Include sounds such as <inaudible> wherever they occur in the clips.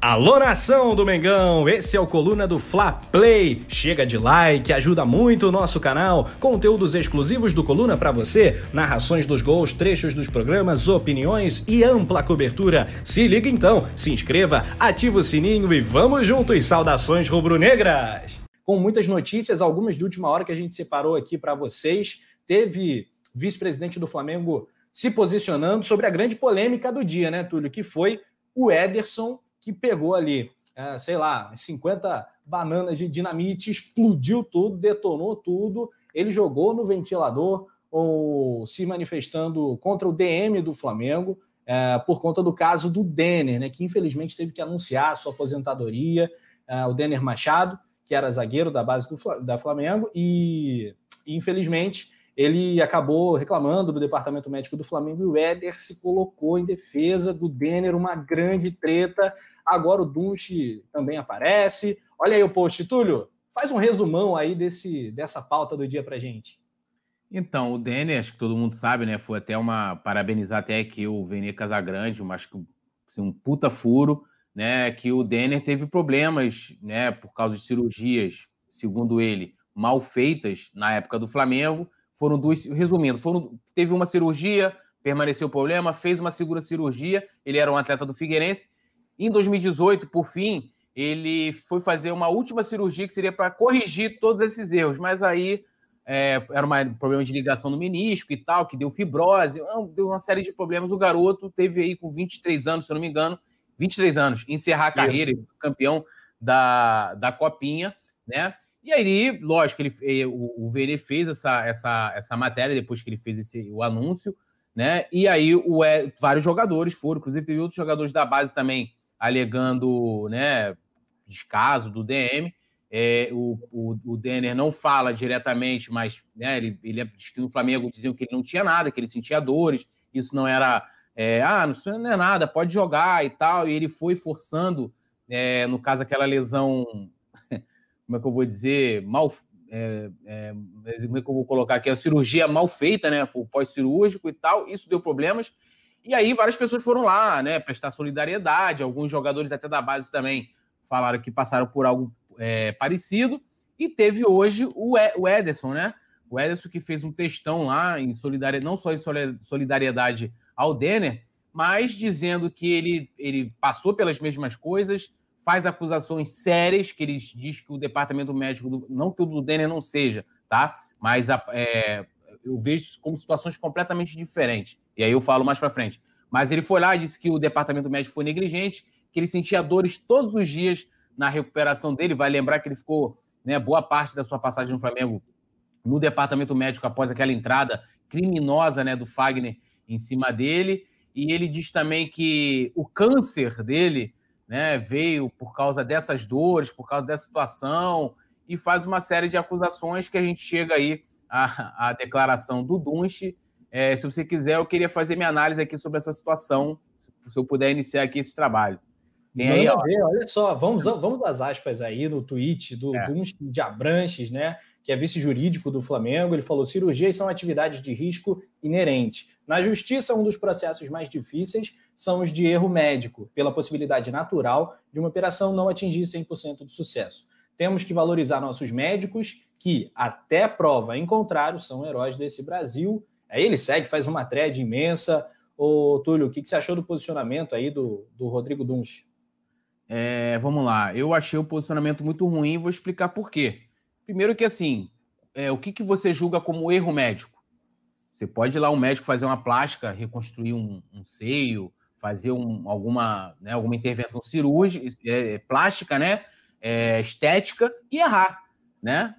Alô nação do Mengão, esse é o Coluna do Fla Play. Chega de like, ajuda muito o nosso canal. Conteúdos exclusivos do Coluna para você, narrações dos gols, trechos dos programas, opiniões e ampla cobertura. Se liga então, se inscreva, ativa o sininho e vamos juntos. Saudações rubro-negras. Com muitas notícias, algumas de última hora que a gente separou aqui para vocês. Teve vice-presidente do Flamengo se posicionando sobre a grande polêmica do dia, né, Túlio, que foi o Ederson que pegou ali, é, sei lá, 50 bananas de dinamite, explodiu tudo, detonou tudo. Ele jogou no ventilador ou se manifestando contra o DM do Flamengo é, por conta do caso do Denner, né, que infelizmente teve que anunciar sua aposentadoria. É, o Denner Machado, que era zagueiro da base do da Flamengo, e infelizmente ele acabou reclamando do departamento médico do Flamengo e o Éder se colocou em defesa do Denner, uma grande treta. Agora o Dunche também aparece. Olha aí o post, Túlio. Faz um resumão aí desse, dessa pauta do dia pra gente. Então, o Denner, acho que todo mundo sabe, né? Foi até uma. Parabenizar até aqui o Vene Casagrande, mas que assim, um puta furo, né? Que o Denner teve problemas, né? Por causa de cirurgias, segundo ele, mal feitas na época do Flamengo foram duas, resumindo, foram, teve uma cirurgia, permaneceu o problema, fez uma segunda cirurgia, ele era um atleta do Figueirense. Em 2018, por fim, ele foi fazer uma última cirurgia que seria para corrigir todos esses erros, mas aí é, era um problema de ligação no menisco e tal, que deu fibrose, deu uma série de problemas. O garoto teve aí com 23 anos, se eu não me engano, 23 anos, encerrar a carreira, campeão da, da Copinha, né? E aí, lógico, ele, eh, o, o Vene fez essa, essa, essa matéria depois que ele fez esse, o anúncio, né? E aí o, é, vários jogadores foram, inclusive teve outros jogadores da base também alegando, né, descaso do DM. É, o, o, o Denner não fala diretamente, mas né, ele, ele diz que no Flamengo diziam que ele não tinha nada, que ele sentia dores, isso não era, é, ah, não, não é nada, pode jogar e tal, e ele foi forçando, é, no caso, aquela lesão como é que eu vou dizer, mal. É, é, como é que eu vou colocar aqui? A cirurgia mal feita, né? O pós-cirúrgico e tal, isso deu problemas. E aí várias pessoas foram lá, né? Prestar solidariedade. Alguns jogadores até da base também falaram que passaram por algo é, parecido. E teve hoje o, o Ederson, né? O Ederson que fez um textão lá em solidariedade, não só em solidariedade ao Denner, mas dizendo que ele, ele passou pelas mesmas coisas, faz acusações sérias, que ele diz que o departamento médico, do, não que o do Denner não seja, tá? Mas a, é, eu vejo como situações completamente diferentes. E aí eu falo mais para frente. Mas ele foi lá e disse que o departamento médico foi negligente, que ele sentia dores todos os dias na recuperação dele. Vai lembrar que ele ficou né, boa parte da sua passagem no Flamengo no departamento médico após aquela entrada criminosa né, do Fagner em cima dele. E ele diz também que o câncer dele né, veio por causa dessas dores, por causa dessa situação, e faz uma série de acusações que a gente chega aí à, à declaração do Dunche. É, se você quiser, eu queria fazer minha análise aqui sobre essa situação, se eu puder iniciar aqui esse trabalho. Tem aí, ó. Ver, olha só, vamos, vamos às aspas aí no tweet do é. Dunche de Abranches, né? que é vice-jurídico do Flamengo, ele falou: cirurgias são atividades de risco inerente. Na justiça, um dos processos mais difíceis são os de erro médico, pela possibilidade natural de uma operação não atingir 100% de sucesso. Temos que valorizar nossos médicos, que, até prova em contrário, são heróis desse Brasil. Aí ele segue, faz uma thread imensa. Ô, Túlio, o que você achou do posicionamento aí do, do Rodrigo Dunch? É, vamos lá, eu achei o posicionamento muito ruim, vou explicar por quê. Primeiro que assim, é, o que, que você julga como erro médico? Você pode ir lá um médico fazer uma plástica, reconstruir um, um seio, fazer um, alguma, né, alguma intervenção cirúrgica, é, plástica, né, é, estética e errar, né?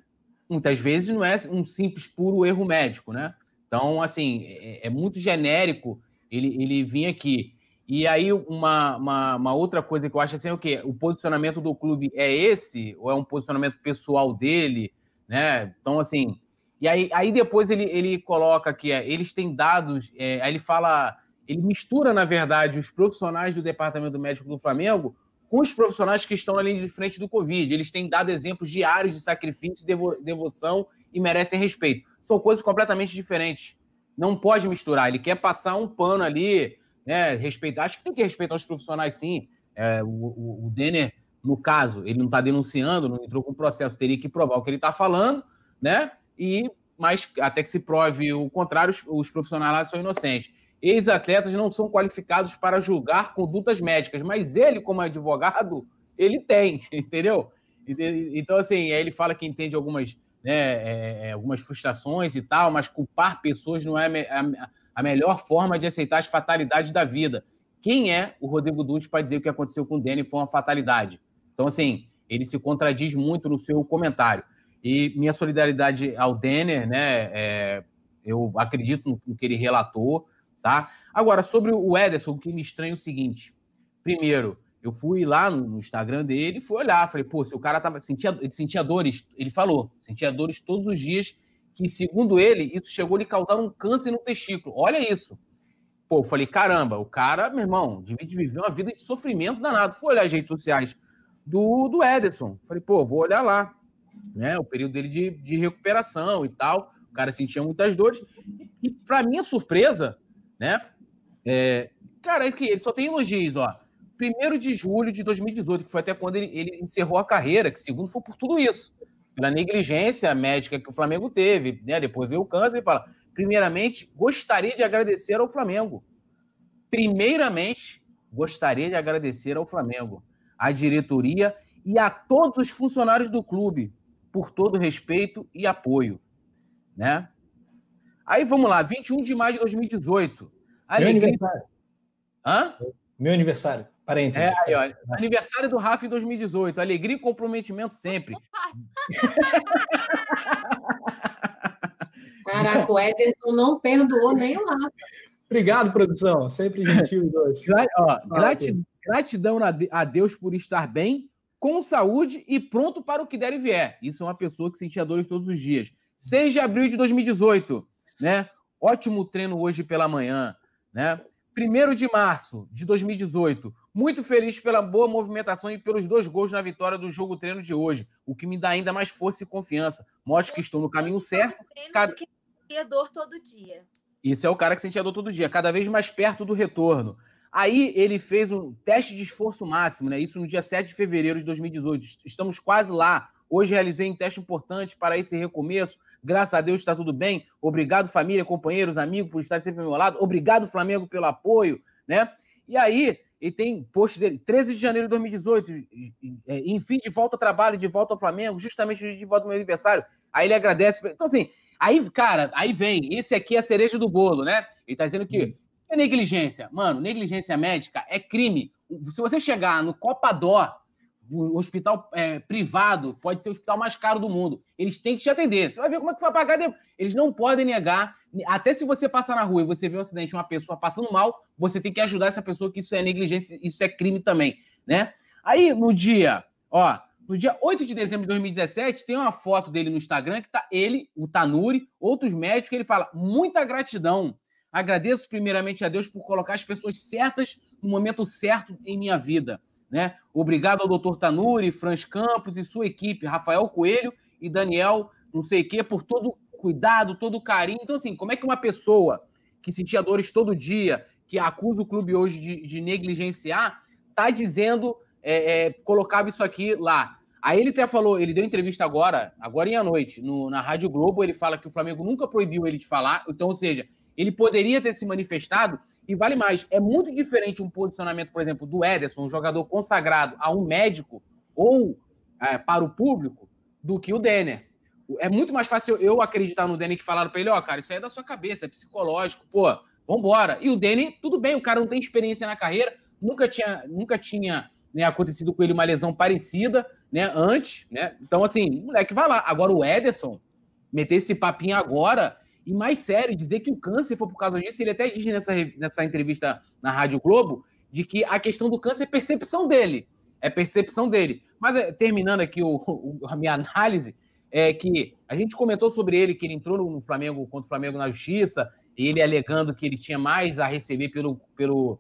Muitas vezes não é um simples puro erro médico, né? Então, assim, é, é muito genérico ele, ele vir aqui. E aí, uma, uma, uma, outra coisa que eu acho assim é o quê? O posicionamento do clube é esse? Ou é um posicionamento pessoal dele? Né? Então, assim. E aí, aí depois ele, ele coloca que é, eles têm dados. É, aí ele fala. Ele mistura, na verdade, os profissionais do departamento médico do Flamengo com os profissionais que estão ali de frente do Covid. Eles têm dado exemplos diários de sacrifício, devo, devoção e merecem respeito. São coisas completamente diferentes. Não pode misturar. Ele quer passar um pano ali né, respeitar, acho que tem que respeitar os profissionais sim, É, o, o, o Denner, no caso, ele não está denunciando, não entrou com processo, teria que provar o que ele está falando, né? E mas até que se prove o contrário, os, os profissionais lá são inocentes. Ex-atletas não são qualificados para julgar condutas médicas, mas ele, como advogado, ele tem, <laughs> entendeu? Então, assim, ele fala que entende algumas, né, é, é, algumas frustrações e tal, mas culpar pessoas não é a, a melhor forma de aceitar as fatalidades da vida. Quem é o Rodrigo Dudes para dizer que o que aconteceu com o Danny foi uma fatalidade? Então, assim, ele se contradiz muito no seu comentário. E minha solidariedade ao Denner, né? É, eu acredito no que ele relatou, tá? Agora, sobre o Ederson, o que me estranha é o seguinte: primeiro, eu fui lá no Instagram dele, fui olhar, falei, pô, se o cara tava sentia, ele sentia dores, ele falou, sentia dores todos os dias, que segundo ele, isso chegou a lhe causar um câncer no testículo. Olha isso. Pô, eu falei, caramba, o cara, meu irmão, devia viver uma vida de sofrimento danado. Fui olhar as redes sociais do, do Ederson. Falei, pô, vou olhar lá né? O período dele de, de recuperação e tal. O cara sentia muitas dores. E, para minha surpresa, né? É, cara, é que ele só tem elogios, ó. Primeiro de julho de 2018, que foi até quando ele, ele encerrou a carreira, que segundo foi por tudo isso. Pela negligência médica que o Flamengo teve, né? Depois veio o câncer e fala: primeiramente, gostaria de agradecer ao Flamengo. Primeiramente, gostaria de agradecer ao Flamengo, à diretoria e a todos os funcionários do clube por todo respeito e apoio, né? Aí vamos lá, 21 de maio de 2018. Alegria... Meu aniversário. Hã? Meu aniversário. Parênteses. É, aí, ó, aniversário do Rafa em 2018. Alegria e comprometimento sempre. <laughs> Caraca, o Ederson não perdoou nem lá. Obrigado, produção. Sempre gentil <laughs> e doce. Gratidão, gratidão a Deus por estar bem com saúde e pronto para o que der e vier. Isso é uma pessoa que sentia dores todos os dias. 6 de abril de 2018, né? Ótimo treino hoje pela manhã, né? 1 de março de 2018, muito feliz pela boa movimentação e pelos dois gols na vitória do jogo treino de hoje, o que me dá ainda mais força e confiança. Mostra que estou no caminho certo. Cada... Que sentia dor todo dia. Isso é o cara que sentia dor todo dia, cada vez mais perto do retorno. Aí ele fez um teste de esforço máximo, né? Isso no dia 7 de fevereiro de 2018. Estamos quase lá. Hoje realizei um teste importante para esse recomeço. Graças a Deus está tudo bem. Obrigado, família, companheiros, amigos, por estar sempre ao meu lado. Obrigado, Flamengo, pelo apoio, né? E aí, ele tem post dele, 13 de janeiro de 2018, é, enfim, de volta ao trabalho, de volta ao Flamengo, justamente de volta ao meu aniversário. Aí ele agradece. Então, assim, aí, cara, aí vem, esse aqui é a cereja do bolo, né? Ele tá dizendo que hum é negligência? Mano, negligência médica é crime. Se você chegar no Copadó, o hospital é, privado, pode ser o hospital mais caro do mundo. Eles têm que te atender. Você vai ver como é que vai pagar. Eles não podem negar. Até se você passar na rua e você vê um acidente, uma pessoa passando mal, você tem que ajudar essa pessoa, que isso é negligência, isso é crime também, né? Aí, no dia, ó, no dia 8 de dezembro de 2017, tem uma foto dele no Instagram que tá ele, o Tanuri, outros médicos, ele fala: muita gratidão Agradeço primeiramente a Deus por colocar as pessoas certas no momento certo em minha vida. Né? Obrigado ao doutor Tanuri, Franz Campos e sua equipe, Rafael Coelho e Daniel, não sei o quê, por todo cuidado, todo carinho. Então, assim, como é que uma pessoa que sentia dores todo dia, que acusa o clube hoje de, de negligenciar, tá dizendo, é, é, colocava isso aqui lá. Aí ele até falou, ele deu entrevista agora, agora em à noite, no, na Rádio Globo, ele fala que o Flamengo nunca proibiu ele de falar, então, ou seja, ele poderia ter se manifestado e vale mais. É muito diferente um posicionamento, por exemplo, do Ederson, um jogador consagrado a um médico ou é, para o público, do que o Denner. É muito mais fácil eu acreditar no Denner que falaram para ele, ó, oh, cara, isso aí é da sua cabeça, é psicológico, pô, vambora. E o Denner, tudo bem, o cara não tem experiência na carreira, nunca tinha, nunca tinha né, acontecido com ele uma lesão parecida, né, antes, né? Então, assim, moleque, vai lá. Agora o Ederson, meter esse papinho agora, e mais sério, dizer que o câncer foi por causa disso, ele até diz nessa, nessa entrevista na Rádio Globo, de que a questão do câncer é percepção dele. É percepção dele. Mas é, terminando aqui o, o, a minha análise, é que a gente comentou sobre ele, que ele entrou no Flamengo contra o Flamengo na justiça, e ele alegando que ele tinha mais a receber pelo, pelo,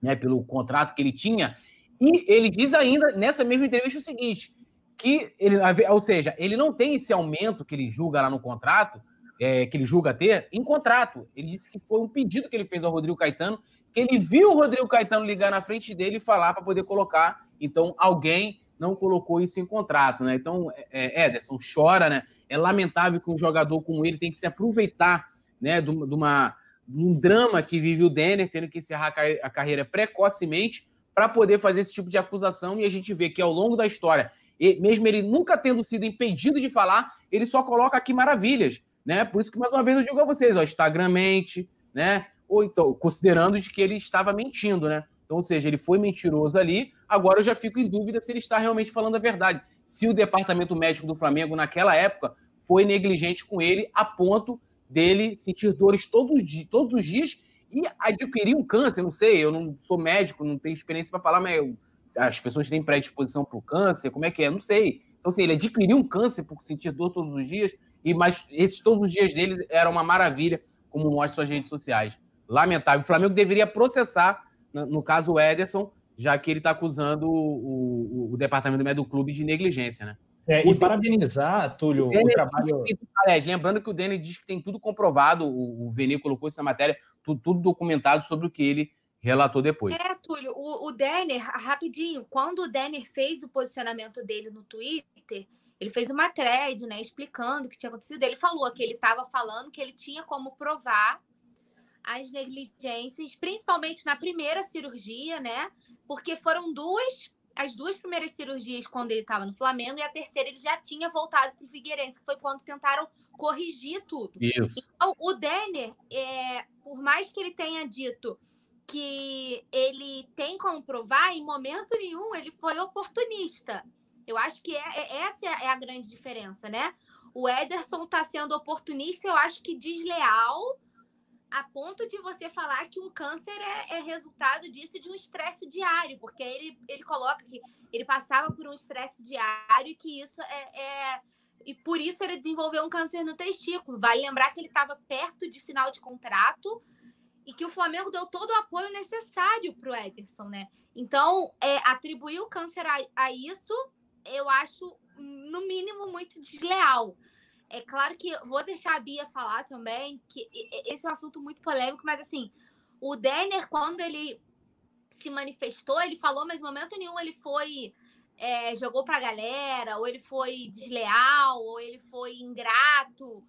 né, pelo contrato que ele tinha. E ele diz ainda, nessa mesma entrevista, o seguinte: que ele, ou seja, ele não tem esse aumento que ele julga lá no contrato, é, que ele julga ter em contrato. Ele disse que foi um pedido que ele fez ao Rodrigo Caetano, que ele viu o Rodrigo Caetano ligar na frente dele e falar para poder colocar. Então, alguém não colocou isso em contrato, né? Então, é, é, Ederson chora, né? É lamentável que um jogador como ele tem que se aproveitar, né, de, uma, de um drama que vive o Denner, tendo que encerrar a carreira precocemente para poder fazer esse tipo de acusação. E a gente vê que ao longo da história, mesmo ele nunca tendo sido impedido de falar, ele só coloca aqui maravilhas, né? Por isso que mais uma vez eu digo a vocês, ó, Instagrammente, né? Ou então, considerando de que ele estava mentindo, né? Então, ou seja, ele foi mentiroso ali. Agora eu já fico em dúvida se ele está realmente falando a verdade. Se o departamento médico do Flamengo, naquela época, foi negligente com ele a ponto dele sentir dores todos, todos os dias e adquirir um câncer. Não sei, eu não sou médico, não tenho experiência para falar, mas eu, as pessoas têm predisposição para o câncer, como é que é? Não sei. Então, assim, ele adquiriu um câncer por sentir dor todos os dias, e mas esses todos os dias deles eram uma maravilha, como mostram suas redes sociais. Lamentável. O Flamengo deveria processar no caso o Ederson, já que ele está acusando o, o, o, departamento médico do clube de negligência, né? É, e parabenizar, Túlio, o, o trabalho. Aliás, lembrando que o Denis diz que tem tudo comprovado, o, o Veni colocou isso na matéria, tudo, tudo, documentado sobre o que ele relatou depois. É, Túlio, o, o Denner, rapidinho, quando o Denner fez o posicionamento dele no Twitter, ele fez uma thread, né, explicando o que tinha acontecido. Ele falou que ele estava falando que ele tinha como provar as negligências, principalmente na primeira cirurgia, né? Porque foram duas, as duas primeiras cirurgias quando ele estava no Flamengo e a terceira ele já tinha voltado para o Figueirense, foi quando tentaram corrigir tudo. Isso. Então, o Denner, é, por mais que ele tenha dito que ele tem como provar, em momento nenhum ele foi oportunista. Eu acho que é, é essa é a grande diferença, né? O Ederson está sendo oportunista, eu acho que desleal a ponto de você falar que um câncer é, é resultado disso de um estresse diário, porque ele, ele coloca que ele passava por um estresse diário e que isso é, é, E por isso ele desenvolveu um câncer no testículo. Vale lembrar que ele estava perto de final de contrato e que o Flamengo deu todo o apoio necessário para o Ederson, né? Então, é, atribuir o câncer a, a isso, eu acho, no mínimo, muito desleal. É claro que vou deixar a Bia falar também, que esse é um assunto muito polêmico, mas assim, o Denner, quando ele se manifestou, ele falou, mas em momento nenhum ele foi. É, jogou pra galera, ou ele foi desleal, ou ele foi ingrato,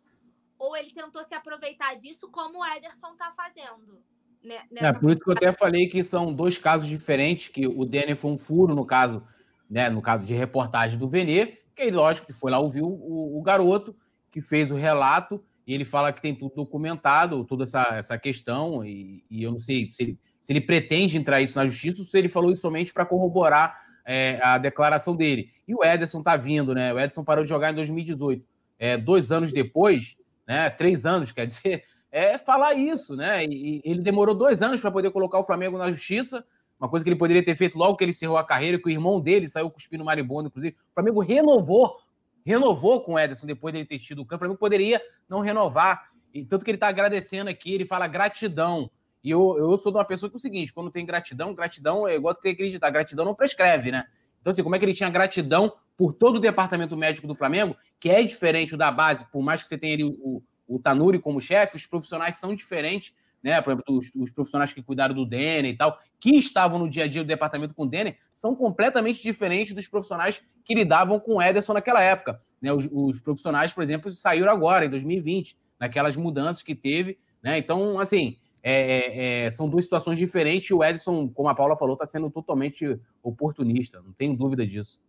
ou ele tentou se aproveitar disso, como o Ederson tá fazendo. Né, é, por isso que eu até falei que são dois casos diferentes, que o Denner foi um furo, no caso, né, no caso de reportagem do Venê, que aí, lógico, que foi lá ouvir o, o garoto, que fez o relato e ele fala que tem tudo documentado, toda essa, essa questão, e, e eu não sei se ele, se ele, pretende entrar isso na justiça ou se ele falou isso somente para corroborar é, a declaração dele. E o Ederson tá vindo, né? O Ederson parou de jogar em 2018. É, dois anos depois, né? Três anos, quer dizer, é falar isso, né? E, e ele demorou dois anos para poder colocar o Flamengo na justiça, uma coisa que ele poderia ter feito logo que ele encerrou a carreira, que o irmão dele saiu cuspindo maribondo, inclusive. O Flamengo renovou renovou com o Ederson depois dele ter tido o campo. O Flamengo poderia não renovar. E tanto que ele está agradecendo aqui, ele fala gratidão. E eu, eu sou de uma pessoa que é o seguinte: quando tem gratidão, gratidão é igual que acreditar. Gratidão não prescreve, né? Então, assim, como é que ele tinha gratidão por todo o departamento médico do Flamengo, que é diferente da base, por mais que você tenha ali o, o Tanuri como chefe, os profissionais são diferentes, né? Por exemplo, os, os profissionais que cuidaram do Denner e tal, que estavam no dia a dia do departamento com o Denner, são completamente diferentes dos profissionais que lidavam com o Ederson naquela época. Né? Os, os, profissionais, por exemplo, saíram agora, em 2020, naquelas mudanças que teve. Né? Então, assim, é, é, é, são duas situações diferentes. E o Edson, como a Paula falou, está sendo totalmente oportunista, não tenho dúvida disso.